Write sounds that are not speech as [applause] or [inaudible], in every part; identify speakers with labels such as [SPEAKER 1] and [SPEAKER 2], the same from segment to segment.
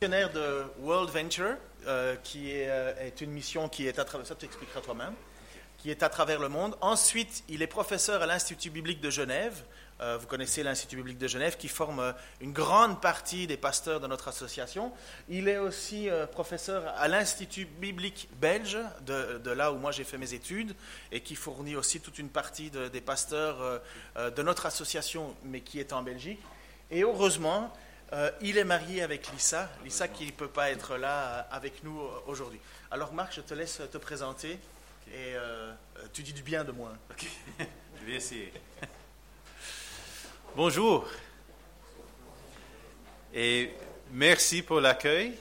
[SPEAKER 1] missionnaire de World Venture, euh, qui est, euh, est une mission qui est à travers, ça tu expliqueras toi-même, qui est à travers le monde. Ensuite, il est professeur à l'Institut biblique de Genève. Euh, vous connaissez l'Institut biblique de Genève qui forme une grande partie des pasteurs de notre association. Il est aussi professeur à l'Institut biblique belge, de, là où moi j'ai fait mes études, et qui fournit aussi toute une partie de- des pasteurs de notre association, mais qui est en Belgique. Et heureusement, euh, il est marié avec Lisa, Lisa qui ne peut pas être là euh, avec nous euh, aujourd'hui. Alors Marc, je te laisse te présenter et tu dis du bien de moi. [laughs]
[SPEAKER 2] Je vais essayer. Bonjour et merci pour l'accueil.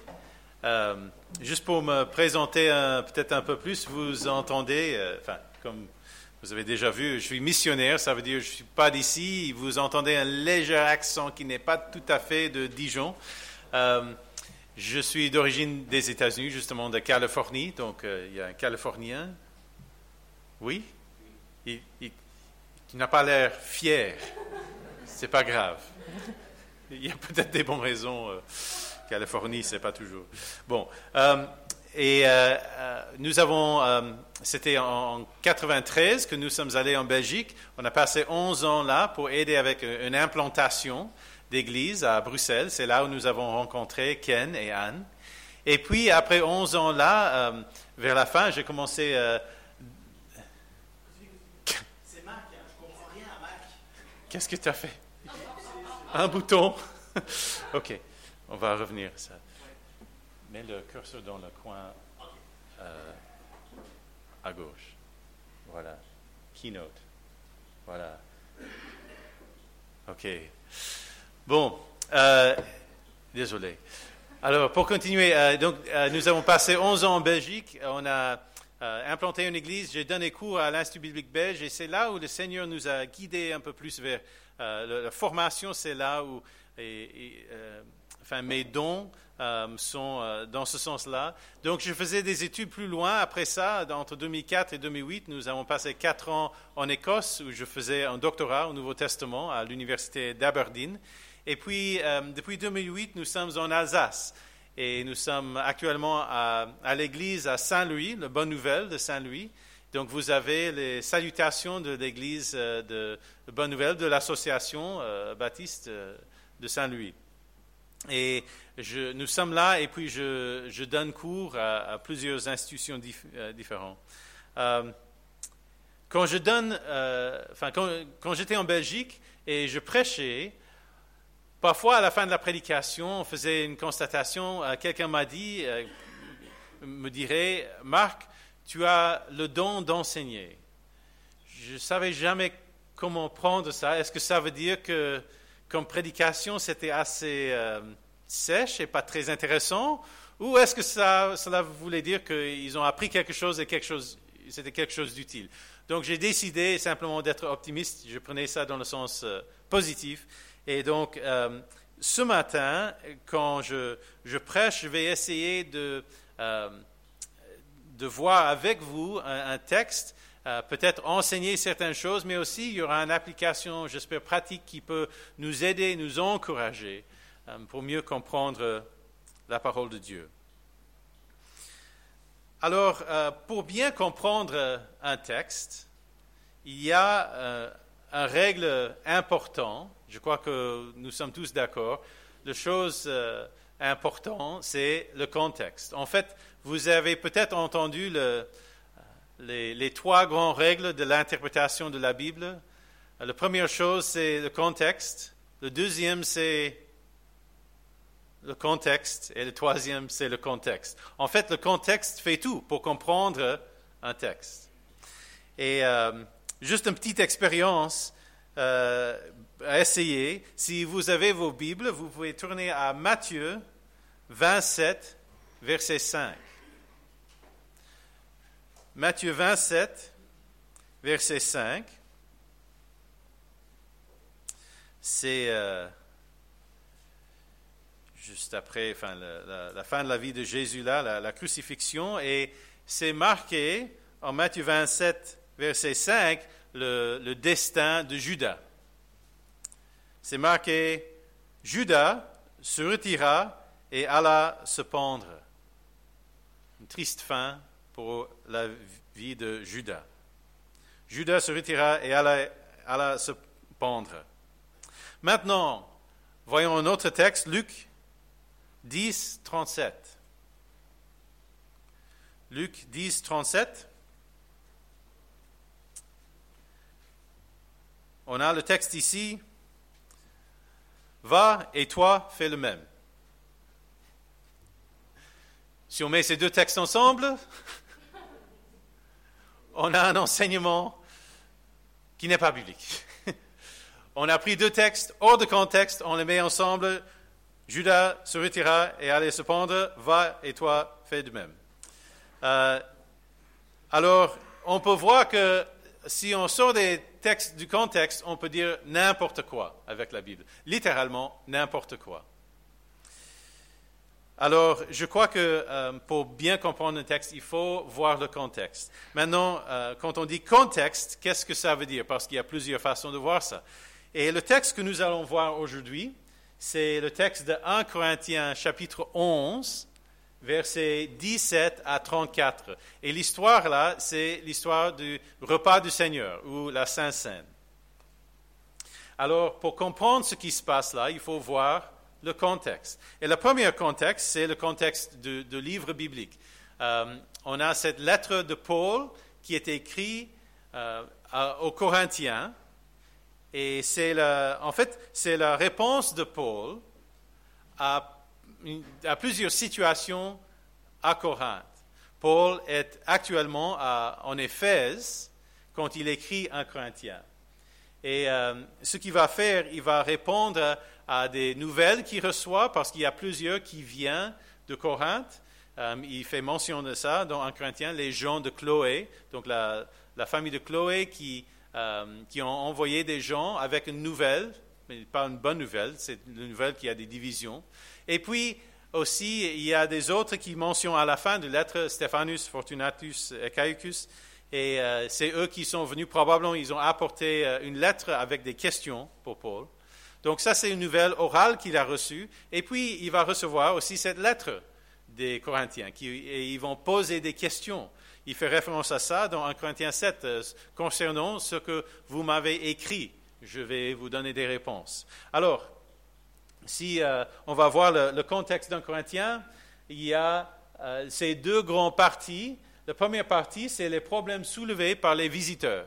[SPEAKER 2] Juste pour me présenter peut-être un peu plus, vous entendez, enfin, comme vous avez déjà vu, je suis missionnaire, ça veut dire que je ne suis pas d'ici. Vous entendez un léger accent qui n'est pas tout à fait de Dijon. Euh, je suis d'origine des États-Unis, justement de Californie, donc euh, il y a un Californien. Oui? Il, n'a pas l'air fier. C'est pas grave. Il y a peut-être des bonnes raisons. euh, Californie, c'est pas toujours. Bon. Et euh, euh, nous avons, euh, c'était en 93 que nous sommes allés en Belgique. On a passé 11 ans là pour aider avec une implantation d'église à Bruxelles. C'est là où nous avons rencontré Ken et Anne. Et puis, après 11 ans là, euh, vers la fin, j'ai commencé
[SPEAKER 1] C'est Marc, hein, je comprends rien à Marc.
[SPEAKER 2] Qu'est-ce que tu as fait? Un bouton [laughs] Ok, on va revenir à ça. Mets le curseur dans le coin euh, à gauche. Voilà. Keynote. Voilà. Ok. Bon, euh, désolé. Alors, pour continuer, euh, donc, nous avons passé 11 ans en Belgique. On a implanté une église. J'ai donné cours à l'Institut biblique belge et c'est là où le Seigneur nous a guidés un peu plus vers la, formation. C'est là où enfin, mes dons euh, sont euh, dans ce sens-là. Donc, je faisais des études plus loin. Après ça, entre 2004 et 2008, nous avons passé quatre ans en Écosse où je faisais un doctorat au Nouveau Testament à l'Université d'Aberdeen. Et puis, euh, depuis 2008, nous sommes en Alsace. Et nous sommes actuellement à, l'église à Saint-Louis, la bonne nouvelle de Saint-Louis. Donc, vous avez les salutations de l'église de, de Bonne Nouvelle de l'association baptiste de Saint-Louis. Et nous sommes là et puis je, donne cours à, plusieurs institutions euh, différentes. Euh, quand je donne, euh, quand, quand j'étais en Belgique et je prêchais, parfois à la fin de la prédication, on faisait une constatation. Quelqu'un m'a dit, me dirait, Marc, tu as le don d'enseigner. Je ne savais jamais comment prendre ça. Est-ce que ça veut dire que, comme prédication, c'était assez euh, sèche et pas très intéressant? Ou est-ce que ça, cela voulait dire qu'ils ont appris quelque chose et quelque chose, c'était quelque chose d'utile? Donc j'ai décidé simplement d'être optimiste. Je prenais ça dans le sens euh, positif. Et donc, euh, ce matin, quand je, prêche, je vais essayer de, de voir avec vous un texte, euh, peut-être enseigner certaines choses, mais aussi il y aura une application, j'espère, pratique qui peut nous aider, nous encourager euh, pour mieux comprendre la parole de Dieu. Alors, euh, pour bien comprendre un texte, il y a euh, une règle importante, je crois que nous sommes tous d'accord, la chose euh, importante, c'est le contexte. En fait, vous avez peut-être entendu le, les, trois grandes règles de l'interprétation de la Bible. La première chose, c'est le contexte. Le deuxième, c'est le contexte. Et le troisième, c'est le contexte. En fait, le contexte fait tout pour comprendre un texte. Et euh, juste une petite expérience euh, à essayer. Si vous avez vos Bibles, vous pouvez tourner à Matthieu 27, verset 5. Matthieu 27, verset 5. C'est euh, juste après la, fin de la vie de Jésus, là, la, crucifixion, et c'est marqué en Matthieu 27, verset 5, le, le destin de Judas. C'est marqué, Judas se retira et alla se pendre. Une triste fin pour la vie de Judas. Judas se retira et alla, se pendre. Maintenant, voyons un autre texte, Luc 10, 37. Luc 10, 37. On a le texte ici. Va et toi, fais le même. Si on met ces deux textes ensemble, on a un enseignement qui n'est pas biblique. [laughs] On a pris deux textes hors de contexte, on les met ensemble. Judas se retira et allait se pendre. Va et toi, fais de même. Euh, alors, on peut voir que si on sort des textes du contexte, on peut dire n'importe quoi avec la Bible. Littéralement, n'importe quoi. Alors, je crois que euh, pour bien comprendre un texte, il faut voir le contexte. Maintenant, euh, quand on dit contexte, qu'est-ce que ça veut dire? Parce qu'il y a plusieurs façons de voir ça. Et le texte que nous allons voir aujourd'hui, c'est le texte de 1 Corinthiens chapitre 11, versets 17 à 34. Et l'histoire là, c'est l'histoire du repas du Seigneur ou la Sainte Seine. Alors, pour comprendre ce qui se passe là, il faut voir le contexte. Et le premier contexte, c'est le contexte du, livre biblique. Euh, on a cette lettre de Paul qui est écrite euh, aux Corinthiens. Et c'est en fait, c'est la réponse de Paul à, à, plusieurs situations à Corinthe. Paul est actuellement en Éphèse quand il écrit un Corinthien. Et euh, ce qu'il va faire, il va répondre à des nouvelles qu'il reçoit, parce qu'il y a plusieurs qui viennent de Corinthe. Euh, il fait mention de ça dans 1 Corinthiens, les gens de Chloé, donc la, famille de Chloé qui, euh, qui ont envoyé des gens avec une nouvelle, mais pas une bonne nouvelle, c'est une nouvelle qui a des divisions. Et puis aussi, il y a des autres qui mentionnent à la fin de lettre Stephanus, Fortunatus et Caicus. Et euh, c'est eux qui sont venus, probablement, ils ont apporté une lettre avec des questions pour Paul. Donc ça, c'est une nouvelle orale qu'il a reçue. Et puis, il va recevoir aussi cette lettre des Corinthiens, qui, et ils vont poser des questions. Il fait référence à ça dans 1 Corinthiens 7, euh, concernant ce que vous m'avez écrit. Je vais vous donner des réponses. Alors, si euh, on va voir le, contexte d'un Corinthien, il y a euh, ces deux grandes parties. La première partie, c'est les problèmes soulevés par les visiteurs.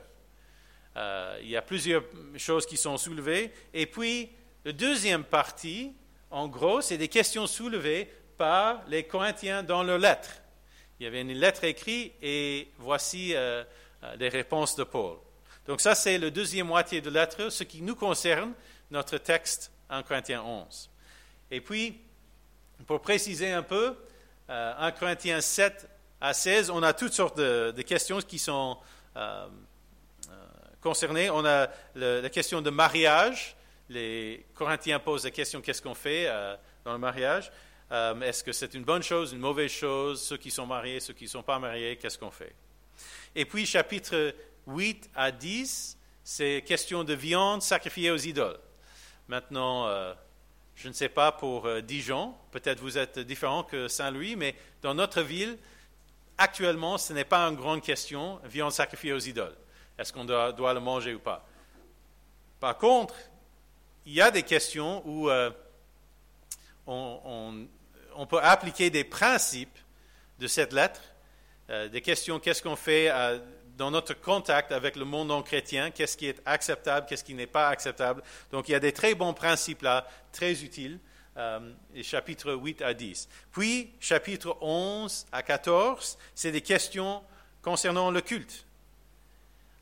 [SPEAKER 2] Euh, il y a plusieurs choses qui sont soulevées. Et puis, la deuxième partie, en gros, c'est des questions soulevées par les Corinthiens dans leurs lettres. Il y avait une lettre écrite et voici euh, euh, les réponses de Paul. Donc ça, c'est la deuxième moitié de lettre, ce qui nous concerne, notre texte en Corinthiens 11. Et puis, pour préciser un peu, en Corinthiens 7 à 16, on a toutes sortes de, questions qui sont concernés. On a la question de mariage. Les Corinthiens posent la question qu'est-ce qu'on fait euh, dans le mariage? Euh, Est-ce que c'est une bonne chose, une mauvaise chose Ceux qui sont mariés, ceux qui ne sont pas mariés, qu'est-ce qu'on fait? Et puis, chapitre 8 à 10, c'est question de viande sacrifiée aux idoles. Maintenant, euh, je ne sais pas pour Dijon, peut-être vous êtes différent que Saint-Louis, mais dans notre ville, actuellement, ce n'est pas une grande question, viande sacrifiée aux idoles. Est-ce qu'on doit, le manger ou pas Par contre, il y a des questions où euh, on, peut appliquer des principes de cette lettre, euh, des questions, qu'est-ce qu'on fait euh, dans notre contact avec le monde non chrétien, qu'est-ce qui est acceptable, qu'est-ce qui n'est pas acceptable. Donc il y a des très bons principes là, très utiles, les chapitres 8 à 10. Puis, chapitre 11 à 14, c'est des questions concernant le culte.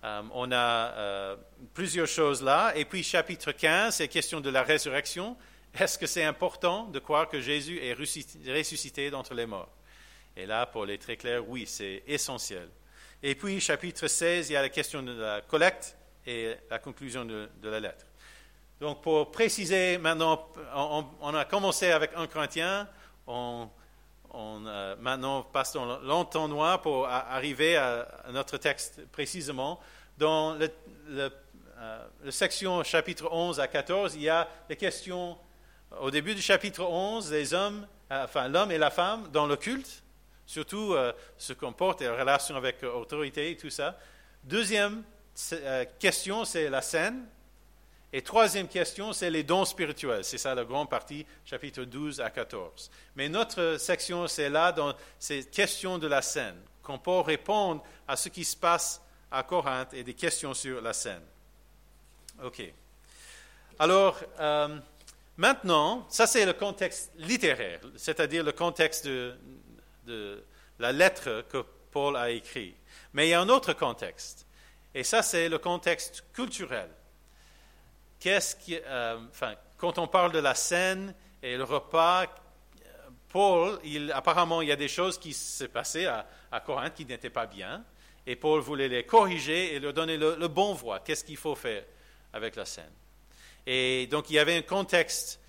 [SPEAKER 2] Euh, on a euh, plusieurs choses là. Et puis chapitre 15, c'est question de la résurrection. Est-ce que c'est important de croire que Jésus est ressuscité d'entre les morts? Et là, pour les très clair, oui, c'est essentiel. Et puis chapitre 16, il y a la question de la collecte et la conclusion de, la lettre. Donc pour préciser maintenant, on, a commencé avec 1 Corinthiens, on, euh, maintenant passe dans l'entonnoir pour arriver à, notre texte précisément. Dans le, euh, la section chapitre 11 à 14, il y a les questions, au début du chapitre 11, les hommes enfin l'homme et la femme dans le culte, surtout se comportent et en relation avec l'autorité et tout ça. Deuxième question, c'est la scène. Et troisième question, c'est les dons spirituels. C'est ça la grande partie, chapitre 12 à 14. Mais notre section, c'est là, dans ces questions de la scène, qu'on peut répondre à ce qui se passe à Corinthe et des questions sur la scène. OK. Alors, euh, maintenant, ça c'est le contexte littéraire, c'est-à-dire le contexte de, de la lettre que Paul a écrite. Mais il y a un autre contexte, et ça c'est le contexte culturel qu'est-ce qui, euh, enfin, quand on parle de la scène et le repas, Paul, il, apparemment, il y a des choses qui s'est passées à, Corinthe qui n'étaient pas bien, et Paul voulait les corriger et leur donner le, bon voie. Qu'est-ce qu'il faut faire avec la scène? Et donc, il y avait un contexte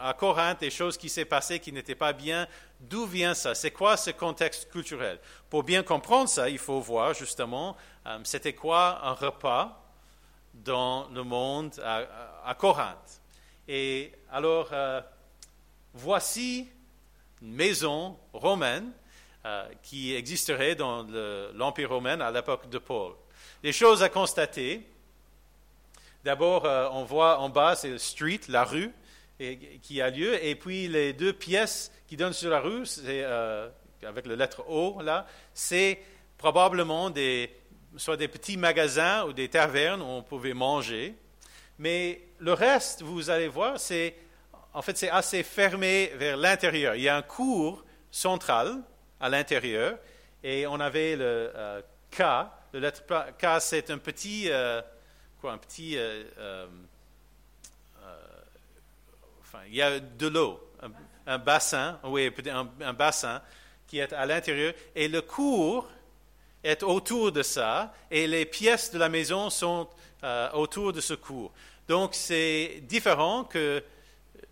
[SPEAKER 2] à Corinthe, des choses qui s'est passées qui n'étaient pas bien. D'où vient ça? C'est quoi ce contexte culturel? Pour bien comprendre ça, il faut voir justement, euh, c'était quoi un repas dans le monde à, Corinthe. Et alors, euh, voici une maison romaine euh, qui existerait dans l'Empire romain à l'époque de Paul. Les choses à constater. D'abord, euh, on voit en bas, c'est la rue, qui a lieu, et puis les deux pièces qui donnent sur la rue, avec la lettre O là, c'est probablement des, soit des petits magasins ou des tavernes où on pouvait manger. Mais le reste, vous allez voir, c'est en fait c'est assez fermé vers l'intérieur. Il y a un cours central à l'intérieur et on avait le euh, K. Le lettre K, c'est un petit euh, quoi, un petit euh, enfin, il y a de l'eau, un, bassin, oui, un, un bassin qui est à l'intérieur et le cours est autour de ça et les pièces de la maison sont euh, autour de ce cours. Donc c'est différent que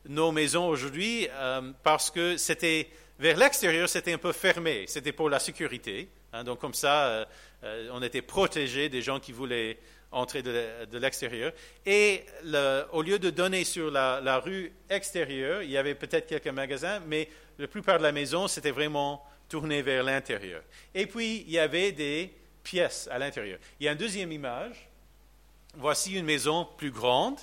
[SPEAKER 2] nos maisons aujourd'hui euh, parce que c'était vers l'extérieur, c'était un peu fermé, c'était pour la sécurité. Hein. donc comme ça, euh, on était protégé des gens qui voulaient entrer de, l'extérieur. Et au lieu de donner sur la, la, rue extérieure, il y avait peut-être quelques magasins, mais la plupart de la maison, c'était vraiment tourné vers l'intérieur. Et puis, il y avait des pièces à l'intérieur. Il y a une deuxième image. Voici une maison plus grande.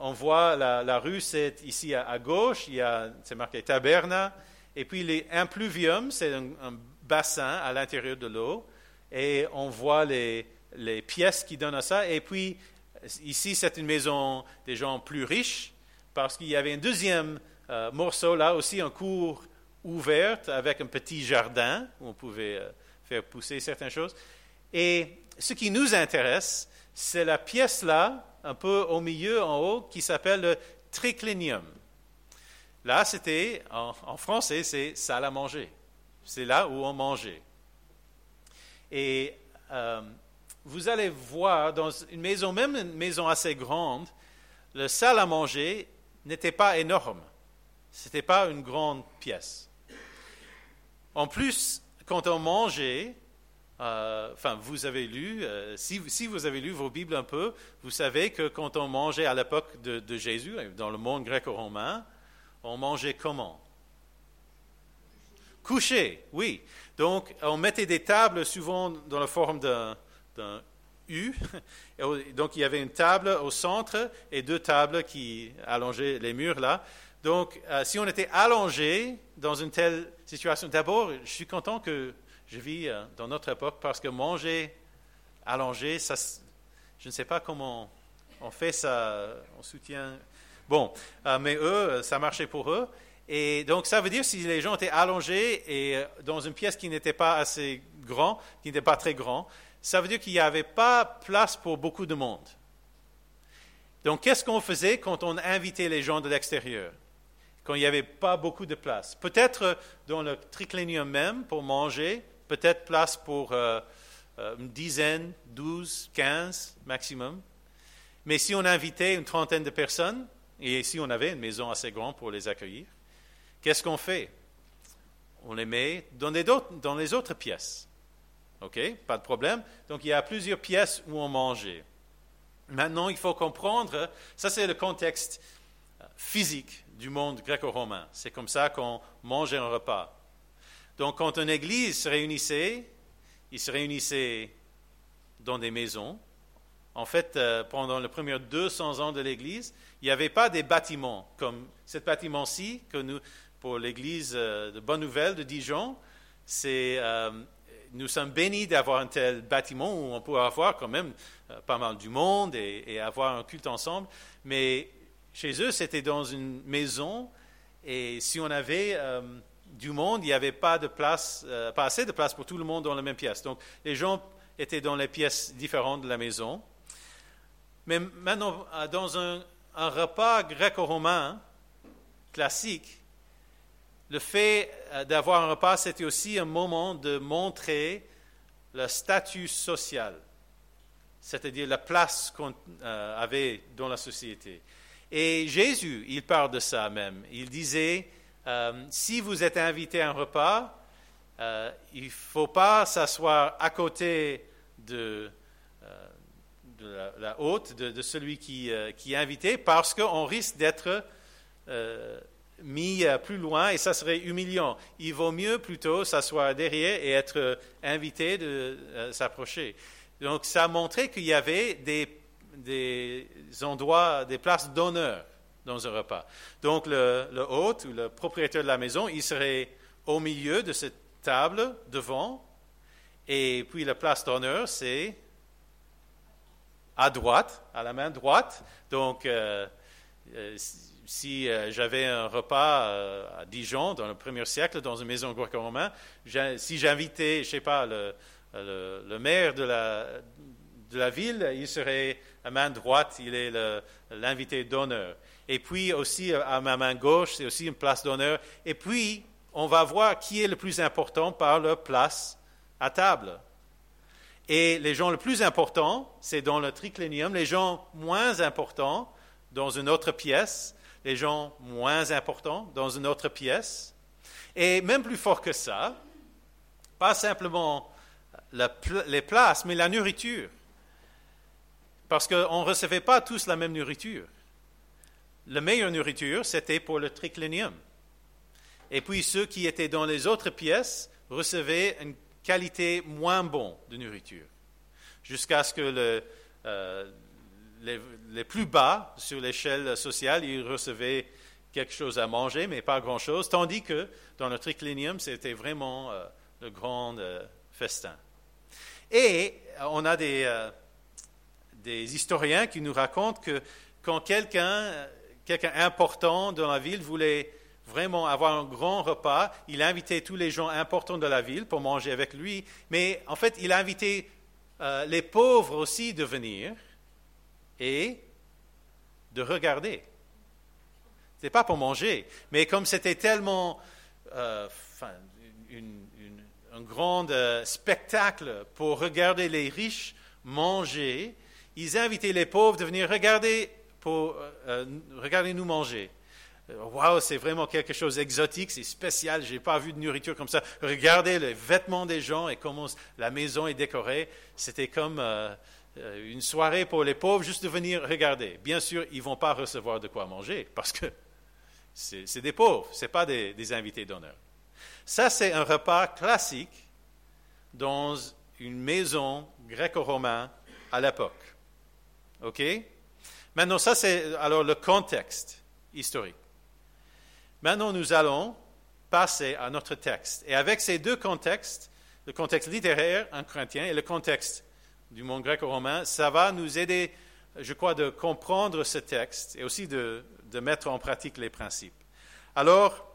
[SPEAKER 2] On voit la, rue, c'est ici à, gauche, il y a, c'est marqué Taberna. Et puis, les impluvium, c'est un, bassin à l'intérieur de l'eau. Et on voit les, les pièces qui donnent à ça. Et puis, ici, c'est une maison des gens plus riches, parce qu'il y avait un deuxième euh, morceau là aussi, un cours ouverte avec un petit jardin où on pouvait euh, faire pousser certaines choses. Et ce qui nous intéresse, c'est la pièce là, un peu au milieu, en haut, qui s'appelle le triclinium. Là, c'était, en, français, c'est salle à manger. C'est là où on mangeait. Et euh, vous allez voir, dans une maison, même une maison assez grande, le salle à manger n'était pas énorme. Ce n'était pas une grande pièce. En plus, quand on mangeait, euh, enfin, vous avez lu, euh, si, vous avez lu vos Bibles un peu, vous savez que quand on mangeait à l'époque de, Jésus, dans le monde gréco-romain, on mangeait comment? Couché, oui. Donc, on mettait des tables souvent dans la forme d'un U. Donc, il y avait une table au centre et deux tables qui allongeaient les murs là. Donc, euh, si on était allongé dans une telle situation, d'abord, je suis content que je vis euh, dans notre époque parce que manger allongé, ça, je ne sais pas comment on fait ça, on soutient. Bon, euh, mais eux, ça marchait pour eux. Et donc, ça veut dire si les gens étaient allongés et dans une pièce qui n'était pas assez grande, qui n'était pas très grande, ça veut dire qu'il n'y avait pas place pour beaucoup de monde. Donc, qu'est-ce qu'on faisait quand on invitait les gens de l'extérieur? Quand il n'y avait pas beaucoup de place. Peut-être dans le triclinium même pour manger, peut-être place pour euh, euh, une dizaine, douze, quinze maximum. Mais si on invitait une trentaine de personnes, et si on avait une maison assez grande pour les accueillir, qu'est-ce qu'on fait? On les met dans les, dans les autres pièces. OK? Pas de problème. Donc il y a plusieurs pièces où on mangeait. Maintenant, il faut comprendre, ça c'est le contexte physique du monde gréco-romain. C'est comme ça qu'on mangeait un repas. Donc quand une église se réunissait, ils se réunissaient dans des maisons. En fait, euh, pendant les premiers 200 ans de l'Église, il n'y avait pas des bâtiments comme ce bâtiment-ci que nous, pour l'Église euh, de Bonne Nouvelle de Dijon, c'est euh, nous sommes bénis d'avoir un tel bâtiment où on peut avoir quand même pas mal du monde et, et, avoir un culte ensemble. Mais chez eux, c'était dans une maison et si on avait du monde, il n'y avait pas, de place, pas assez de place pour tout le monde dans la même pièce. Donc les gens étaient dans les pièces différentes de la maison. Mais maintenant, dans un, repas gréco-romain classique, le fait euh, d'avoir un repas, c'était aussi un moment de montrer le statut social, c'est-à-dire la place qu'on euh, avait dans la société. Et Jésus, il parle de ça même. Il disait, euh, si vous êtes invité à un repas, il ne faut pas s'asseoir à côté de, la, hôte, de, celui qui, qui, est invité, parce qu'on risque d'être mis euh, plus loin et ça serait humiliant. Il vaut mieux plutôt s'asseoir derrière et être invité de euh, s'approcher. Donc ça a montré qu'il y avait des, des, endroits, des places d'honneur dans un repas. Donc le, le, hôte ou le propriétaire de la maison, il serait au milieu de cette table devant et puis la place d'honneur, c'est à droite, à la main droite. Donc euh, si euh, j'avais un repas euh, à Dijon dans le premier siècle, dans une maison gréco-romaine, si j'invitais, je sais pas, le, le, maire de la, de la, ville, il serait à main droite, il est l'invité d'honneur. Et puis aussi à ma main gauche, c'est aussi une place d'honneur. Et puis, on va voir qui est le plus important par leur place à table. Et les gens les plus importants, c'est dans le triclénium. Les gens moins importants, dans une autre pièce les gens moins importants dans une autre pièce. Et même plus fort que ça, pas simplement les places, mais la nourriture. Parce qu'on ne recevait pas tous la même nourriture. La meilleure nourriture, c'était pour le triclinium. Et puis ceux qui étaient dans les autres pièces recevaient une qualité moins bonne de nourriture. Jusqu'à ce que euh, les, plus bas sur l'échelle sociale, ils recevaient quelque chose à manger, mais pas grand-chose, tandis que dans le triclinium, c'était vraiment euh, le grand euh, festin. Et on a des, des, historiens qui nous racontent que quand quelqu'un quelqu'un important dans la ville voulait vraiment avoir un grand repas, il invitait tous les gens importants de la ville pour manger avec lui, mais en fait, il invitait les pauvres aussi de venir et de regarder. Ce n'est pas pour manger, mais comme c'était tellement euh, un grand euh, spectacle pour regarder les riches manger, ils invitaient les pauvres de venir regarder, pour, euh, regarder nous manger. Waouh, c'est vraiment quelque chose d'exotique, c'est spécial, je n'ai pas vu de nourriture comme ça. Regardez les vêtements des gens et comment la maison est décorée. C'était comme euh, une soirée pour les pauvres, juste de venir regarder. Bien sûr, ils vont pas recevoir de quoi manger parce que c'est des pauvres, ce n'est pas des, invités d'honneur. Ça, c'est un repas classique dans une maison gréco-romaine à l'époque. OK? Maintenant, ça, c'est alors le contexte historique. Maintenant, nous allons passer à notre texte. Et avec ces deux contextes, le contexte littéraire en Corinthien et le contexte du monde gréco-romain, ça va nous aider, je crois, de comprendre ce texte et aussi de, mettre en pratique les principes. Alors,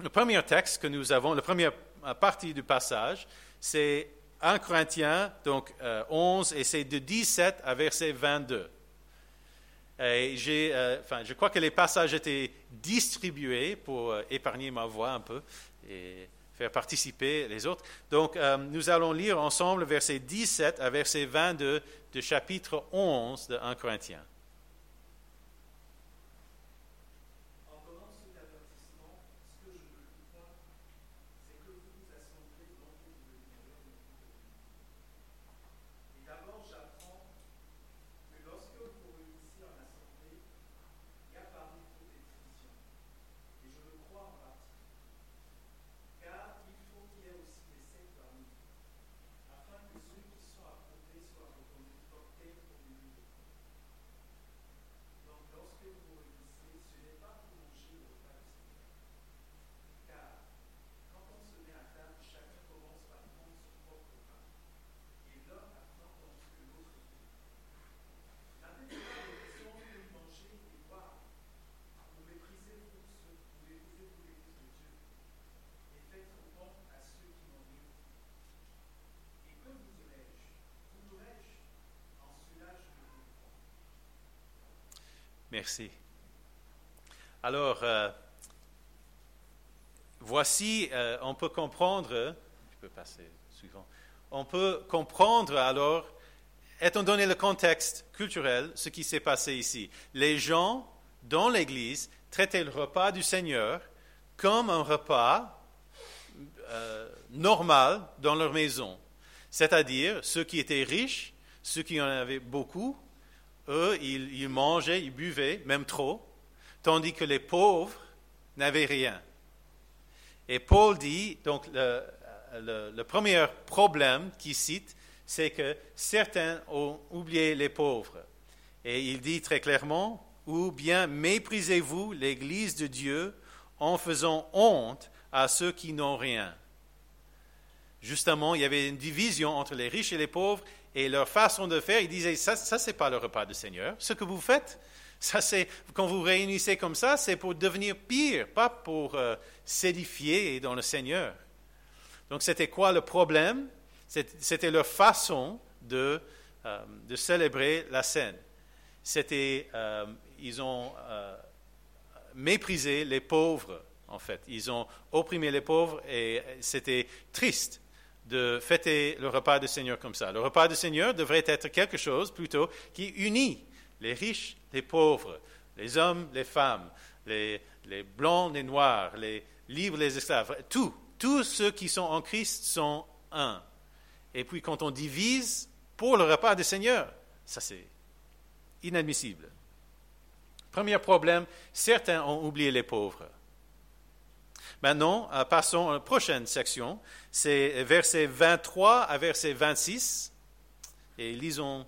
[SPEAKER 2] le premier texte que nous avons, la première partie du passage, c'est 1 Corinthiens, donc 11, euh, et c'est de 17 à verset 22. Et euh, enfin, je crois que les passages étaient distribués pour euh, épargner ma voix un peu. Et faire participer les autres. Donc, euh, nous allons lire ensemble verset 17 à verset 22 du chapitre 11 de 1 Corinthiens. Merci. Alors, euh, voici, euh, on peut comprendre, je peux passer suivant, on peut comprendre alors, étant donné le contexte culturel, ce qui s'est passé ici. Les gens dans l'Église traitaient le repas du Seigneur comme un repas euh, normal dans leur maison. C'est-à-dire, ceux qui étaient riches, ceux qui en avaient beaucoup, eux, ils, mangeaient, ils buvaient, même trop, tandis que les pauvres n'avaient rien. Et Paul dit, donc le, premier problème qu'il cite, c'est que certains ont oublié les pauvres. Et il dit très clairement, ou bien méprisez-vous l'Église de Dieu en faisant honte à ceux qui n'ont rien. Justement, il y avait une division entre les riches et les pauvres, et leur façon de faire, ils disaient, ça, ça c'est pas le repas du Seigneur. Ce que vous faites, [laughs] ça quand vous réunissez comme ça, c'est pour devenir pire, pas pour euh, s'édifier dans le Seigneur. Donc c'était quoi le problème? C'était leur façon de, euh, de célébrer la scène. C'était, euh, ils ont méprisé les pauvres, en fait. Ils ont opprimé les pauvres et c'était triste de fêter le repas du Seigneur comme ça. Le repas du Seigneur devrait être quelque chose plutôt qui unit les riches, les pauvres, les hommes, les femmes, les, blancs, les noirs, les libres, les esclaves. Tout, tous ceux qui sont en Christ sont un. Et puis quand on divise pour le repas du Seigneur, ça c'est inadmissible. Premier problème, certains ont oublié les pauvres. Maintenant, euh, passons à la prochaine section. C'est verset 23 à verset 26. Et lisons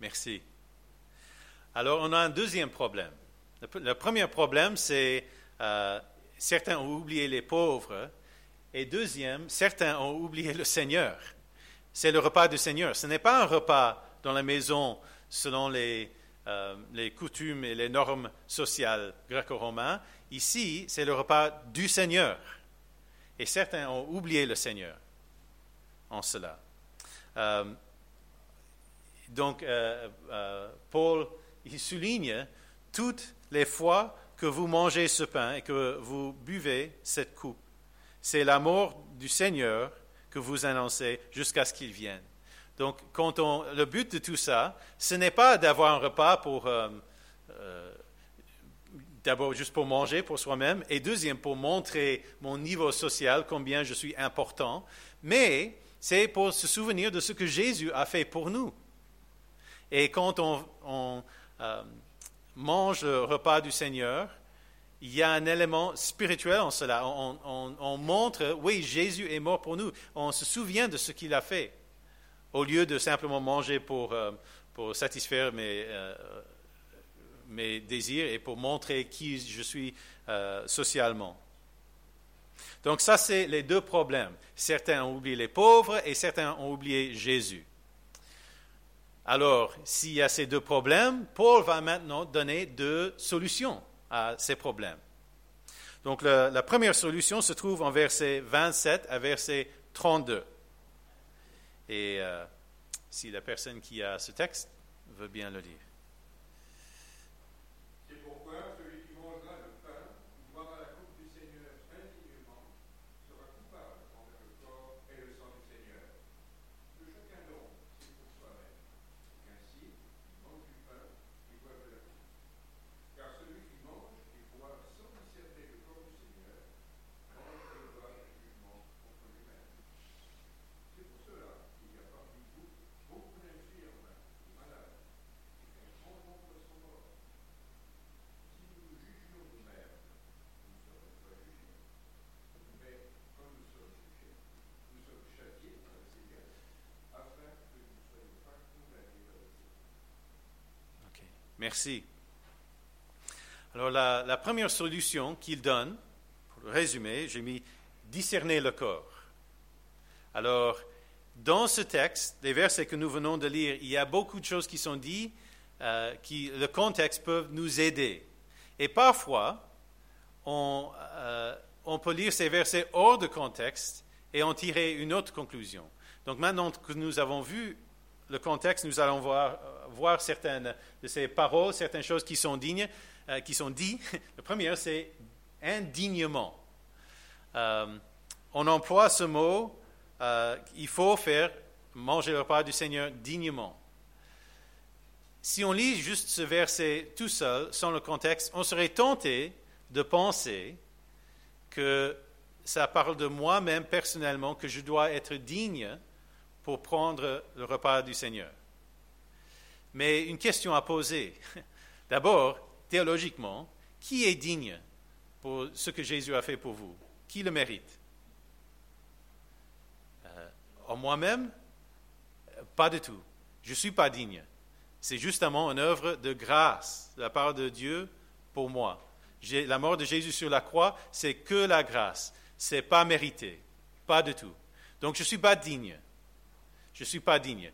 [SPEAKER 2] Merci. Alors, on a un deuxième problème. Le, premier problème, c'est euh, certains ont oublié les pauvres. Et deuxième, certains ont oublié le Seigneur. C'est le repas du Seigneur. Ce n'est pas un repas dans la maison selon les, euh, coutumes et les normes sociales gréco-romaines. Ici, c'est le repas du Seigneur. Et certains ont oublié le Seigneur en cela. Euh, donc, euh, euh, Paul, il souligne toutes les fois que vous mangez ce pain et que vous buvez cette coupe. C'est la mort du Seigneur que vous annoncez jusqu'à ce qu'il vienne. Donc, quand on, le but de tout ça, ce n'est pas d'avoir un repas pour, euh, d'abord juste pour manger pour soi-même, et deuxième pour montrer mon niveau social, combien je suis important, mais c'est pour se souvenir de ce que Jésus a fait pour nous. Et quand on, euh, mange le repas du Seigneur, il y a un élément spirituel en cela. On, montre, oui, Jésus est mort pour nous. On se souvient de ce qu'il a fait, au lieu de simplement manger pour, euh, pour satisfaire mes, euh, mes, désirs et pour montrer qui je suis socialement. Donc ça, c'est les deux problèmes. Certains ont oublié les pauvres et certains ont oublié Jésus. Alors, s'il y a ces deux problèmes, Paul va maintenant donner deux solutions à ces problèmes. Donc, la, première solution se trouve en verset 27 à verset 32. Et euh, si la personne qui a ce texte veut bien le lire. Merci. Alors la, première solution qu'il donne, pour résumer, j'ai mis discerner le corps. Alors, dans ce texte, les versets que nous venons de lire, il y a beaucoup de choses qui sont dites, euh, qui, le contexte peut nous aider. Et parfois, euh, on peut lire ces versets hors de contexte et en tirer une autre conclusion. Donc maintenant que nous avons vu le contexte, nous allons voir, voir certaines de ces paroles, certaines choses qui sont dignes, euh, qui sont dites. [laughs] La première, c'est indignement. on emploie ce mot euh, il faut faire manger le repas du Seigneur dignement. Si on lit juste ce verset tout seul, sans le contexte, on serait tenté de penser que ça parle de moi-même personnellement, que je dois être digne pour prendre le repas du Seigneur. Mais une question à poser. [laughs] D'abord, théologiquement, qui est digne pour ce que Jésus a fait pour vous? Qui le mérite? En moi-même, pas du tout. Je ne suis pas digne. C'est justement une œuvre de grâce de la part de Dieu pour moi. La mort de Jésus sur la croix, c'est que la grâce. C'est pas mérité. Pas du tout. Donc je ne suis pas digne. Je ne suis pas digne.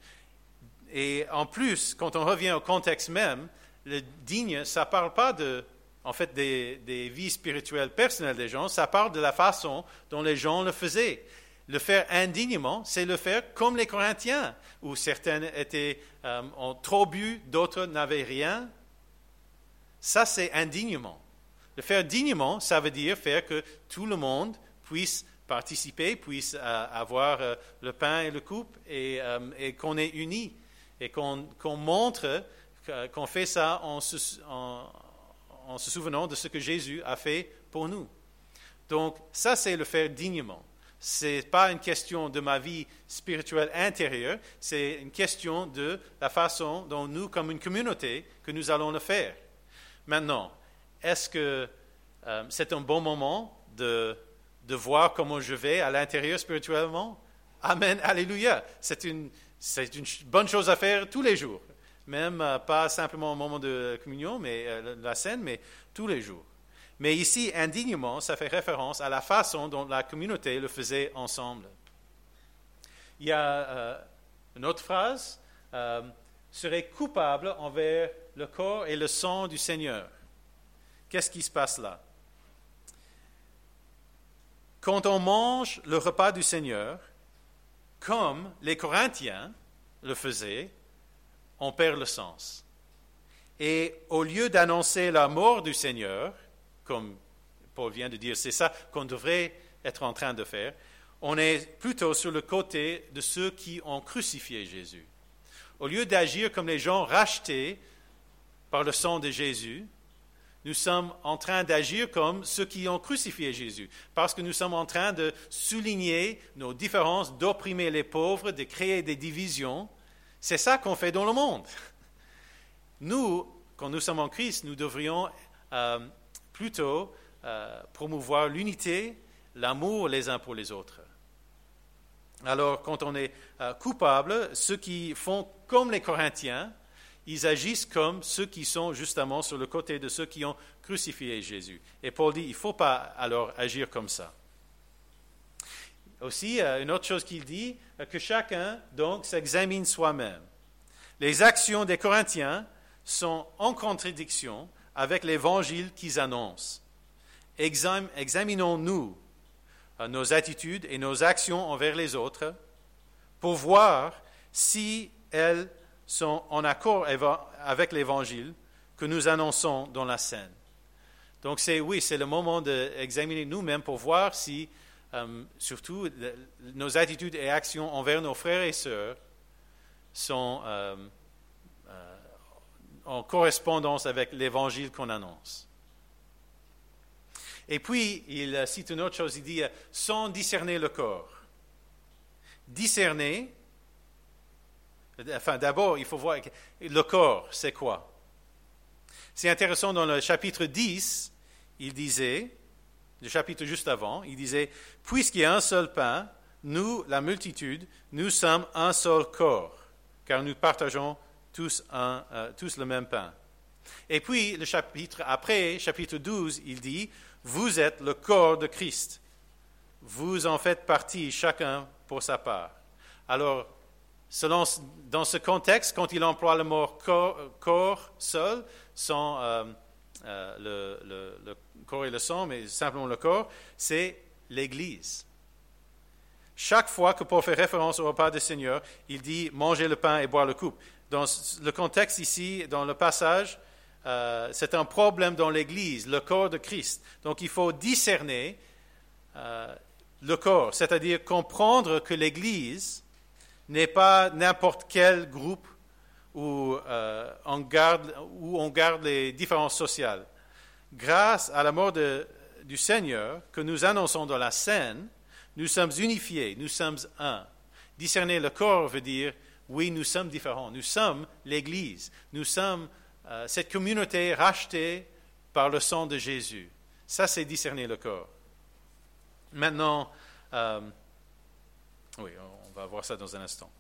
[SPEAKER 2] Et en plus, quand on revient au contexte même, le digne, ça ne parle pas de, en fait, des, des vies spirituelles personnelles des gens, ça parle de la façon dont les gens le faisaient. Le faire indignement, c'est le faire comme les Corinthiens, où certains étaient, euh, ont trop bu, d'autres n'avaient rien. Ça, c'est indignement. Le faire dignement, ça veut dire faire que tout le monde puisse participer, puisse euh, avoir euh, le pain et le coupe, et, qu'on est unis, et qu'on montre qu'on fait ça en se, en se souvenant de ce que Jésus a fait pour nous. Donc, ça, c'est le faire dignement. Ce n'est pas une question de ma vie spirituelle intérieure, c'est une question de la façon dont nous, comme une communauté, que nous allons le faire. Maintenant, est-ce que euh, c'est un bon moment de, de voir comment je vais à l'intérieur spirituellement? Amen, Alléluia. C'est une, c'est une bonne chose à faire tous les jours. Même euh, pas simplement au moment de communion, mais euh, la scène, mais tous les jours. Mais ici, indignement, ça fait référence à la façon dont la communauté le faisait ensemble. Il y a euh, une autre phrase, serait coupable envers le corps et le sang du Seigneur. Qu'est-ce qui se passe là? Quand on mange le repas du Seigneur, comme les Corinthiens le faisaient, on perd le sens. Et au lieu d'annoncer la mort du Seigneur, comme Paul vient de dire, c'est ça qu'on devrait être en train de faire. On est plutôt sur le côté de ceux qui ont crucifié Jésus. Au lieu d'agir comme les gens rachetés par le sang de Jésus, nous sommes en train d'agir comme ceux qui ont crucifié Jésus, parce que nous sommes en train de souligner nos différences, d'opprimer les pauvres, de créer des divisions. C'est ça qu'on fait dans le monde. Nous, quand nous sommes en Christ, nous devrions euh, plutôt euh, promouvoir l'unité, l'amour les uns pour les autres. Alors, quand on est euh, coupable, ceux qui font comme les Corinthiens, ils agissent comme ceux qui sont justement sur le côté de ceux qui ont crucifié Jésus. Et Paul dit, il ne faut pas alors agir comme ça. Aussi, euh, une autre chose qu'il dit, que chacun donc s'examine soi-même. Les actions des Corinthiens sont en contradiction avec l'évangile qu'ils annoncent. Examinons-nous euh, nos attitudes et nos actions envers les autres pour voir si elles sont en accord avec l'évangile que nous annonçons dans la scène. Donc c'est oui, c'est le moment d'examiner nous-mêmes pour voir si, euh, surtout, nos attitudes et actions envers nos frères et sœurs sont euh, en correspondance avec l'évangile qu'on annonce. Et puis, il cite une autre chose, il dit, sans discerner le corps. Discerner, enfin d'abord, il faut voir, le corps, c'est quoi? C'est intéressant, dans le chapitre 10, il disait, le chapitre juste avant, il disait, puisqu'il y a un seul pain, nous, la multitude, nous sommes un seul corps, car nous partageons tous, un, euh, tous le même pain. Et puis, le chapitre après, chapitre 12, il dit, vous êtes le corps de Christ. Vous en faites partie, chacun pour sa part. Alors, dans ce contexte, quand il emploie le mot corps, seul, sans euh, euh, le, corps et le sang, mais simplement le corps, c'est l'Église. Chaque fois que Paul fait référence au repas du Seigneur, il dit manger le pain et boire le coupe. Dans le contexte ici, dans le passage, euh, c'est un problème dans l'Église, le corps de Christ. Donc il faut discerner le corps, c'est-à-dire comprendre que l'Église n'est pas n'importe quel groupe où, euh, on garde, où on garde les différences sociales. Grâce à la mort du Seigneur que nous annonçons dans la scène, nous sommes unifiés, nous sommes un. Discerner le corps veut dire, oui, nous sommes différents, nous sommes l'Église, nous sommes euh, cette communauté rachetée par le sang de Jésus. Ça, c'est discerner le corps. Maintenant, euh, oui, va voir ça dans un instant.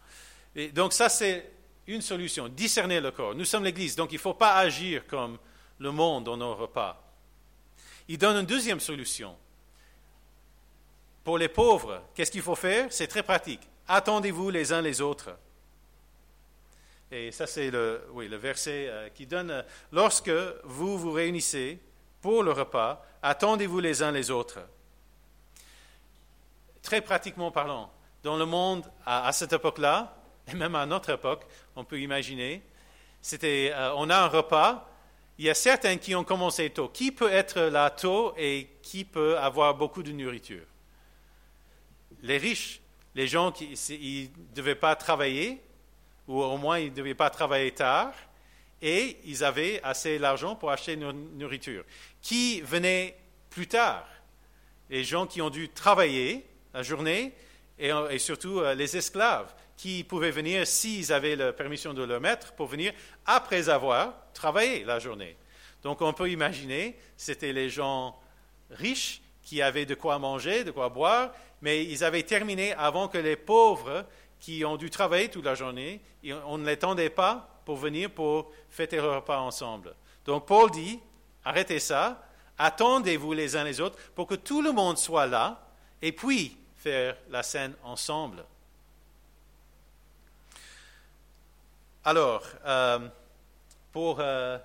[SPEAKER 2] Donc ça, c'est une solution, discerner le corps. Nous sommes l'Église, donc il ne faut pas agir comme le monde dans nos repas. Il donne une deuxième solution. Pour les pauvres, qu'est-ce qu'il faut faire? C'est très pratique. Attendez-vous les uns les autres. Et ça, c'est le verset euh, qui donne, euh, lorsque vous vous réunissez pour le repas, attendez-vous les uns les autres. Très pratiquement parlant, dans le monde à, cette époque-là, et même à notre époque, on peut imaginer, c'était, euh, on a un repas, il y a certains qui ont commencé tôt. Qui peut être là tôt et qui peut avoir beaucoup de nourriture? Les riches, les gens qui ne devaient pas travailler, ou au moins ils ne devaient pas travailler tard, et ils avaient assez d'argent pour acheter une nourriture. Qui venait plus tard? Les gens qui ont dû travailler la journée, et, surtout euh, les esclaves, qui pouvaient venir s'ils avaient la permission de leur maître pour venir après avoir travaillé la journée. Donc on peut imaginer, c'était les gens riches qui avaient de quoi manger, de quoi boire, mais ils avaient terminé avant que les pauvres qui ont dû travailler toute la journée, on ne les tendait pas pour venir pour fêter le repas ensemble. Donc Paul dit, arrêtez ça, attendez-vous les uns les autres pour que tout le monde soit là et puis faire la scène ensemble. Alors, euh, pour euh,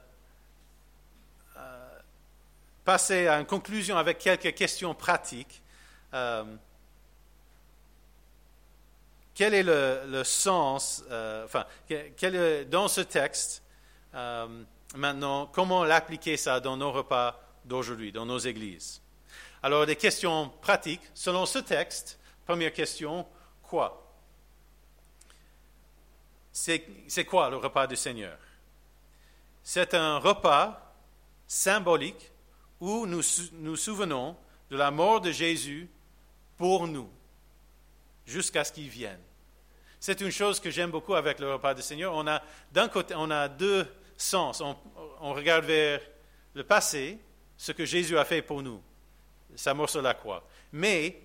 [SPEAKER 2] euh, passer à une conclusion avec quelques questions pratiques, quel est le, sens, enfin, dans ce texte, maintenant, comment l'appliquer ça dans nos repas d'aujourd'hui, dans nos églises? Alors, des questions pratiques. Selon ce texte, première question, quoi? C'est quoi le repas du Seigneur? C'est un repas symbolique où nous nous souvenons de la mort de Jésus pour nous, jusqu'à ce qu'il vienne. C'est une chose que j'aime beaucoup avec le repas du Seigneur. On a, d'un côté, on a deux sens. On, regarde vers le passé, ce que Jésus a fait pour nous, sa mort sur la croix. Mais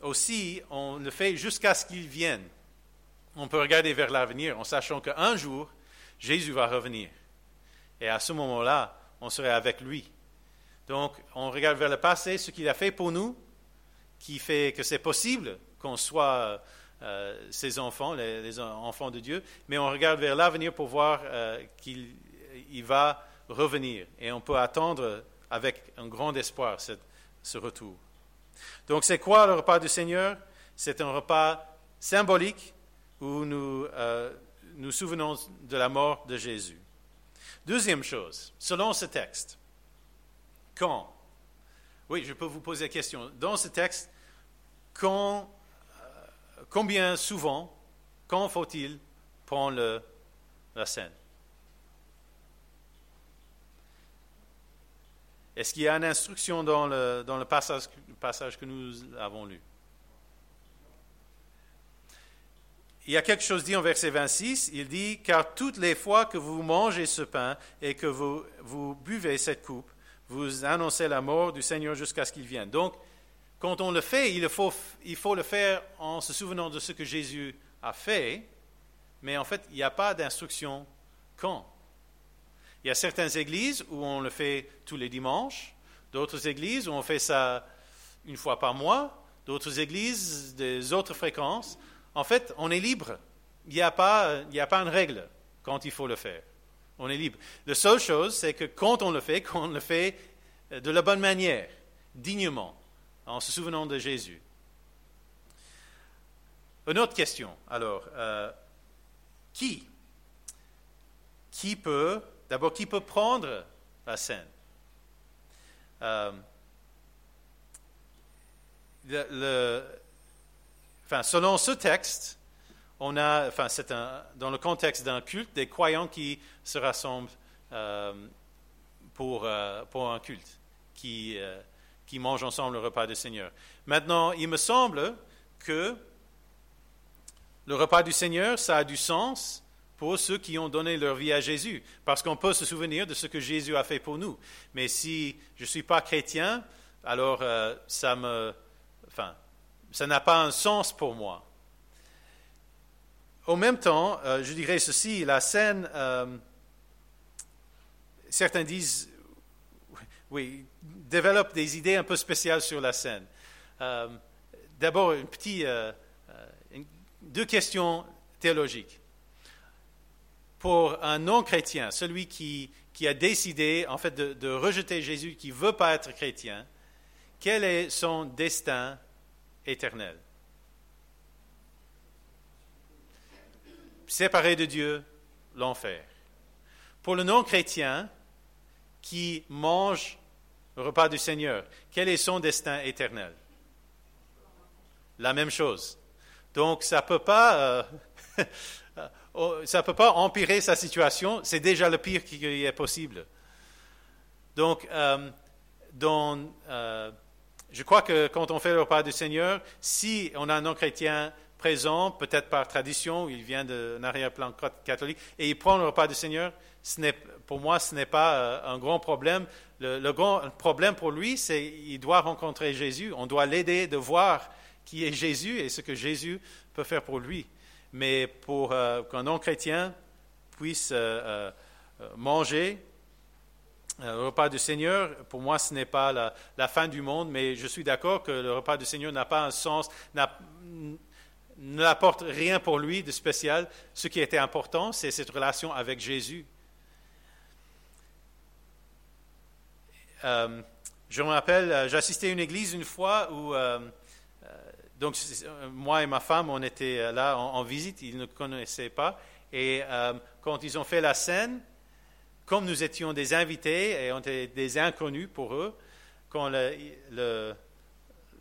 [SPEAKER 2] aussi, on le fait jusqu'à ce qu'il vienne. On peut regarder vers l'avenir en sachant qu'un jour, Jésus va revenir. Et à ce moment-là, on serait avec lui. Donc, on regarde vers le passé, ce qu'il a fait pour nous, qui fait que c'est possible qu'on soit euh, ses enfants, les, enfants de Dieu, mais on regarde vers l'avenir pour voir euh, qu'il il va revenir. Et on peut attendre avec un grand espoir ce retour. Donc c'est quoi le repas du Seigneur? C'est un repas symbolique où nous euh, nous souvenons de la mort de Jésus. Deuxième chose, selon ce texte, quand Oui, je peux vous poser la question. Dans ce texte, quand combien souvent, quand faut-il prendre la scène? Est-ce qu'il y a une instruction dans le, passage, que nous avons lu? Il y a quelque chose dit en verset 26, il dit, car toutes les fois que vous mangez ce pain et que vous, buvez cette coupe, vous annoncez la mort du Seigneur jusqu'à ce qu'il vienne. Donc, quand on le fait, il faut le faire en se souvenant de ce que Jésus a fait, mais en fait, il n'y a pas d'instruction quand. Il y a certaines églises où on le fait tous les dimanches, d'autres églises où on fait ça une fois par mois, d'autres églises des autres fréquences. En fait, on est libre. Il n'y a, pas, une règle quand il faut le faire. On est libre. La seule chose, c'est que quand on le fait, qu'on le fait de la bonne manière, dignement, en se souvenant de Jésus. Une autre question, alors, euh, qui Qui peut, d'abord, qui peut prendre la scène? Euh, Selon ce texte, on a, dans le contexte d'un culte, des croyants qui se rassemblent euh, pour, pour un culte, qui, qui mangent ensemble le repas du Seigneur. Maintenant, il me semble que le repas du Seigneur, ça a du sens pour ceux qui ont donné leur vie à Jésus, parce qu'on peut se souvenir de ce que Jésus a fait pour nous. Mais si je ne suis pas chrétien, alors euh, ça me, enfin, ça n'a pas un sens pour moi. Au même temps, euh, je dirais ceci, la scène, euh, certains disent, oui, développe des idées un peu spéciales sur la scène. D'abord, un petit deux questions théologiques. Pour un non-chrétien, celui qui, a décidé en fait de, rejeter Jésus, qui ne veut pas être chrétien, quel est son destin éternel? Séparé de Dieu, l'enfer. Pour le non-chrétien qui mange le repas du Seigneur, quel est son destin éternel? La même chose. Donc, ça ne peut, pas, euh, [laughs] oh, peut pas empirer sa situation. C'est déjà le pire qui est possible. Donc, euh, euh, je crois que quand on fait le repas du Seigneur, si on a un non-chrétien présent, peut-être par tradition, il vient d'un arrière-plan catholique, et il prend le repas du Seigneur, pour moi, ce n'est pas un grand problème. Le, le, grand problème pour lui, c'est qu'il doit rencontrer Jésus. On doit l'aider de voir qui est Jésus et ce que Jésus peut faire pour lui. Mais pour euh, qu'un non-chrétien puisse euh, euh, manger le repas du Seigneur, pour moi, ce n'est pas la, fin du monde, mais je suis d'accord que le repas du Seigneur n'a pas un sens, n'apporte rien pour lui de spécial. Ce qui était important, c'est cette relation avec Jésus. je me rappelle, j'ai assisté à une église une fois où donc, euh, moi et ma femme, on était euh, là en, visite, ils ne connaissaient pas. Et euh, quand ils ont fait la scène, comme nous étions des invités et on était des inconnus pour eux, quand le,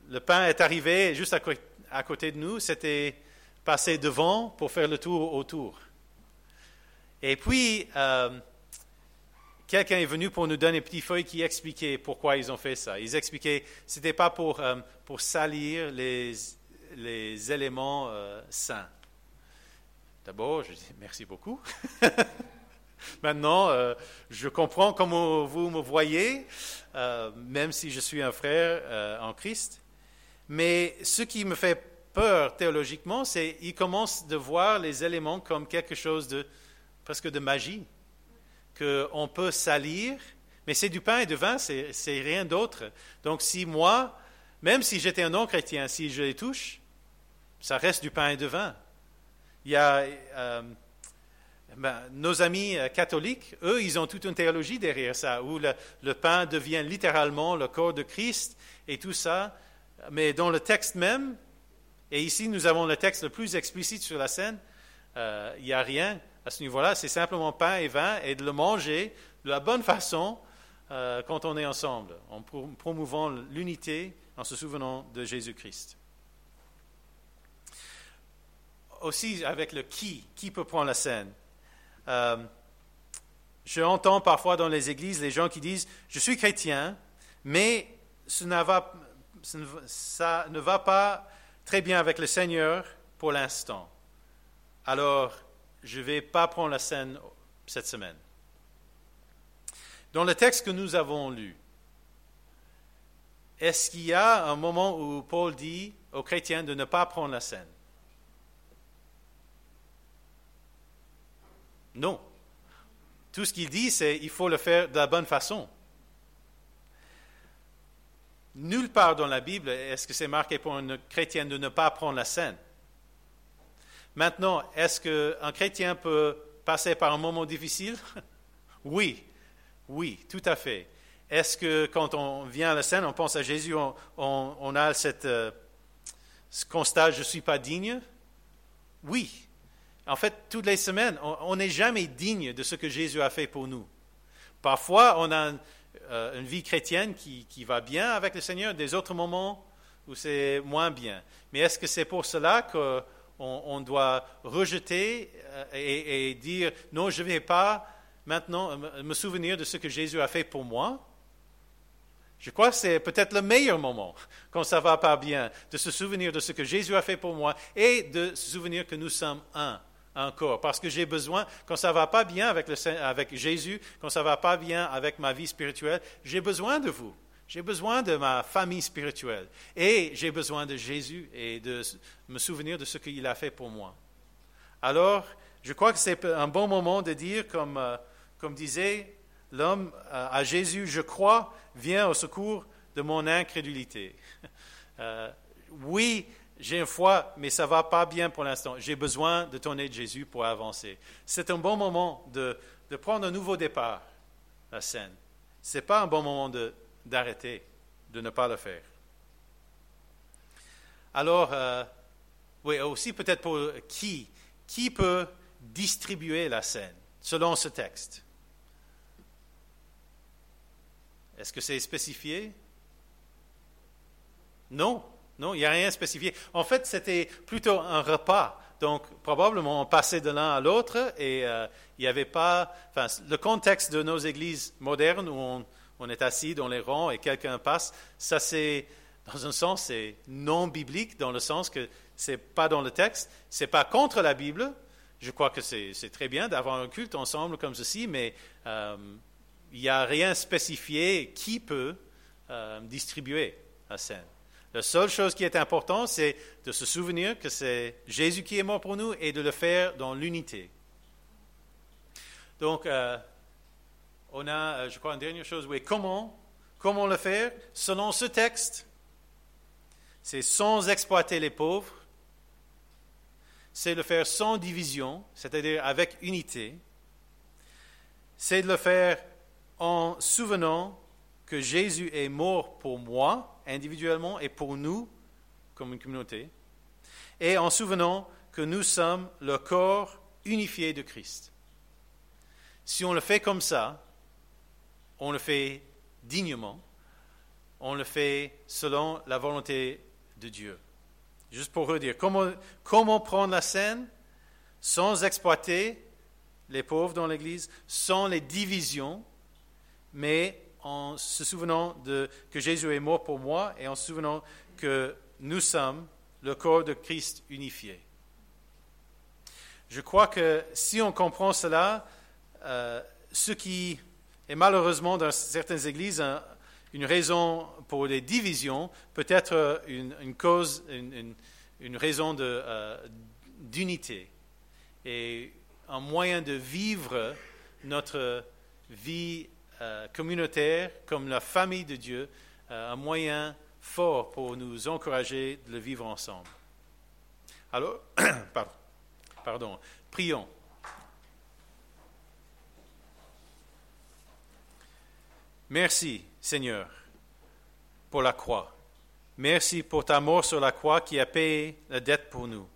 [SPEAKER 2] le, pain est arrivé juste à, côté de nous, c'était passer devant pour faire le tour autour. Et puis, quelqu'un est venu pour nous donner une petite feuille qui expliquait pourquoi ils ont fait ça. Ils expliquaient, ce n'était pas pour, euh, pour salir les, les éléments euh, sains. D'abord, je dis merci beaucoup. [laughs] Maintenant, euh, je comprends comment vous me voyez, même si je suis un frère en Christ. Mais ce qui me fait peur théologiquement, c'est qu'ils commencent de voir les éléments comme quelque chose de presque de magie qu'on peut salir, mais c'est du pain et du vin, c'est rien d'autre. Donc si moi, même si j'étais un non-chrétien, si je les touche, ça reste du pain et du vin. Il y a euh, ben, nos amis euh, catholiques, eux, ils ont toute une théologie derrière ça, où le, pain devient littéralement le corps de Christ et tout ça. Mais dans le texte même, et ici nous avons le texte le plus explicite sur la scène, euh, il n'y a rien à ce niveau-là, c'est simplement pain et vin et de le manger de la bonne façon euh, quand on est ensemble, en promouvant l'unité, en se souvenant de Jésus-Christ. Aussi avec le qui, qui peut prendre la scène? Euh, je entends parfois dans les églises les gens qui disent, je suis chrétien, mais ça ne va pas très bien avec le Seigneur pour l'instant. Alors, je ne vais pas prendre la scène cette semaine. Dans le texte que nous avons lu, est-ce qu'il y a un moment où Paul dit aux chrétiens de ne pas prendre la scène? Non. Tout ce qu'il dit, c'est il faut le faire de la bonne façon. Nulle part dans la Bible est-ce que c'est marqué pour un chrétien de ne pas prendre la scène? Maintenant, est-ce qu'un chrétien peut passer par un moment difficile? [laughs] Oui, oui, tout à fait. Est-ce que quand on vient à la scène, on pense à Jésus, on, a euh, ce constat, je ne suis pas digne? Oui. En fait, toutes les semaines, on n'est jamais digne de ce que Jésus a fait pour nous. Parfois, on a euh, une vie chrétienne qui, va bien avec le Seigneur, des autres moments où c'est moins bien. Mais est-ce que c'est pour cela qu'on on doit rejeter euh, et, dire non, je ne vais pas maintenant me souvenir de ce que Jésus a fait pour moi je crois que c'est peut-être le meilleur moment, [laughs] quand ça ne va pas bien, de se souvenir de ce que Jésus a fait pour moi et de se souvenir que nous sommes un, corps. Parce que j'ai besoin, quand ça ne va pas bien avec, le, avec Jésus, quand ça ne va pas bien avec ma vie spirituelle, j'ai besoin de vous. J'ai besoin de ma famille spirituelle. Et j'ai besoin de Jésus et de me souvenir de ce qu'il a fait pour moi. Alors, je crois que c'est un bon moment de dire, comme, euh, comme disait l'homme euh, à Jésus, je crois, viens au secours de mon incrédulité. [laughs] Euh, oui, j'ai une foi, mais ça ne va pas bien pour l'instant. J'ai besoin de ton aide, Jésus, pour avancer. C'est un bon moment de, prendre un nouveau départ, la scène. Ce n'est pas un bon moment d'arrêter, de, ne pas le faire. Alors, euh, oui, aussi peut-être pour qui Qui peut distribuer la scène selon ce texte? Est-ce que c'est spécifié? Non, non, il n'y a rien spécifié. En fait, c'était plutôt un repas. Donc, probablement, on passait de l'un à l'autre et euh, il n'y avait pas. Enfin, le contexte de nos églises modernes où on, est assis dans les rangs et quelqu'un passe, ça c'est, dans un sens, c'est non biblique, dans le sens que c'est pas dans le texte, c'est pas contre la Bible. Je crois que c'est très bien d'avoir un culte ensemble comme ceci, mais euh, il n'y a rien spécifié qui peut euh, distribuer la scène. La seule chose qui est importante, c'est de se souvenir que c'est Jésus qui est mort pour nous et de le faire dans l'unité. Donc, euh, on a, euh, je crois, une dernière chose, oui, comment, comment le faire? Selon ce texte, c'est sans exploiter les pauvres, c'est le faire sans division, c'est-à-dire avec unité, c'est de le faire en souvenant que Jésus est mort pour moi individuellement et pour nous comme une communauté, et en souvenant que nous sommes le corps unifié de Christ. Si on le fait comme ça, on le fait dignement, on le fait selon la volonté de Dieu. Juste pour redire, comment, comment prendre la scène sans exploiter les pauvres dans l'Église, sans les divisions, mais en se souvenant de, que Jésus est mort pour moi et en se souvenant que nous sommes le corps de Christ unifié. Je crois que si on comprend cela, euh, ce qui est malheureusement dans certaines églises une raison pour les divisions peut être une, cause, une, raison euh, d'unité et un moyen de vivre notre vie euh, communautaire, comme la famille de Dieu, euh, un moyen fort pour nous encourager de le vivre ensemble. Alors, [coughs] pardon, prions. Merci, Seigneur, pour la croix. Merci pour ta mort sur la croix qui a payé la dette pour nous.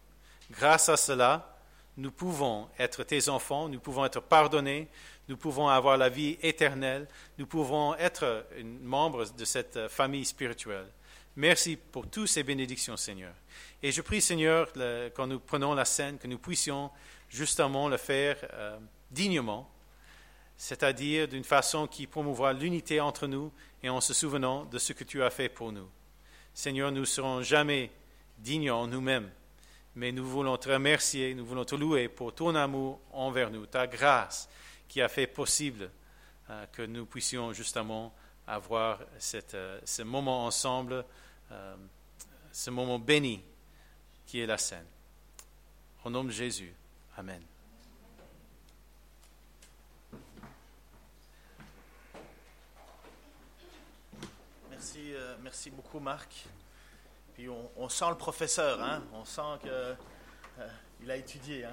[SPEAKER 2] Grâce à cela, nous pouvons être tes enfants, nous pouvons être pardonnés, nous pouvons avoir la vie éternelle, nous pouvons être membres de cette famille spirituelle. Merci pour toutes ces bénédictions, Seigneur. Et je prie, Seigneur, quand nous prenons la scène, que nous puissions justement le faire euh, dignement, c'est-à-dire d'une façon qui promouvoit l'unité entre nous et en se souvenant de ce que tu as fait pour nous. Seigneur, nous ne serons jamais dignes en nous-mêmes, mais nous voulons te remercier, nous voulons te louer pour ton amour envers nous, ta grâce qui a fait possible euh, que nous puissions justement avoir euh, ce moment ensemble, euh, ce moment béni qui est la scène. Au nom de Jésus, Amen.
[SPEAKER 1] Merci, euh, merci beaucoup, Marc. Puis on, sent le professeur, hein? on sent qu'il euh, a étudié. Hein?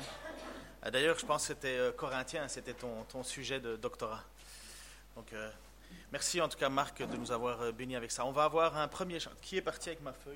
[SPEAKER 1] Ah, D'ailleurs, je pense que c'était euh, Corinthien, c'était ton, ton sujet de doctorat. Donc, euh, merci en tout cas, Marc, de nous avoir euh, bénis avec ça. On va avoir un premier chant. Qui est parti avec ma feuille?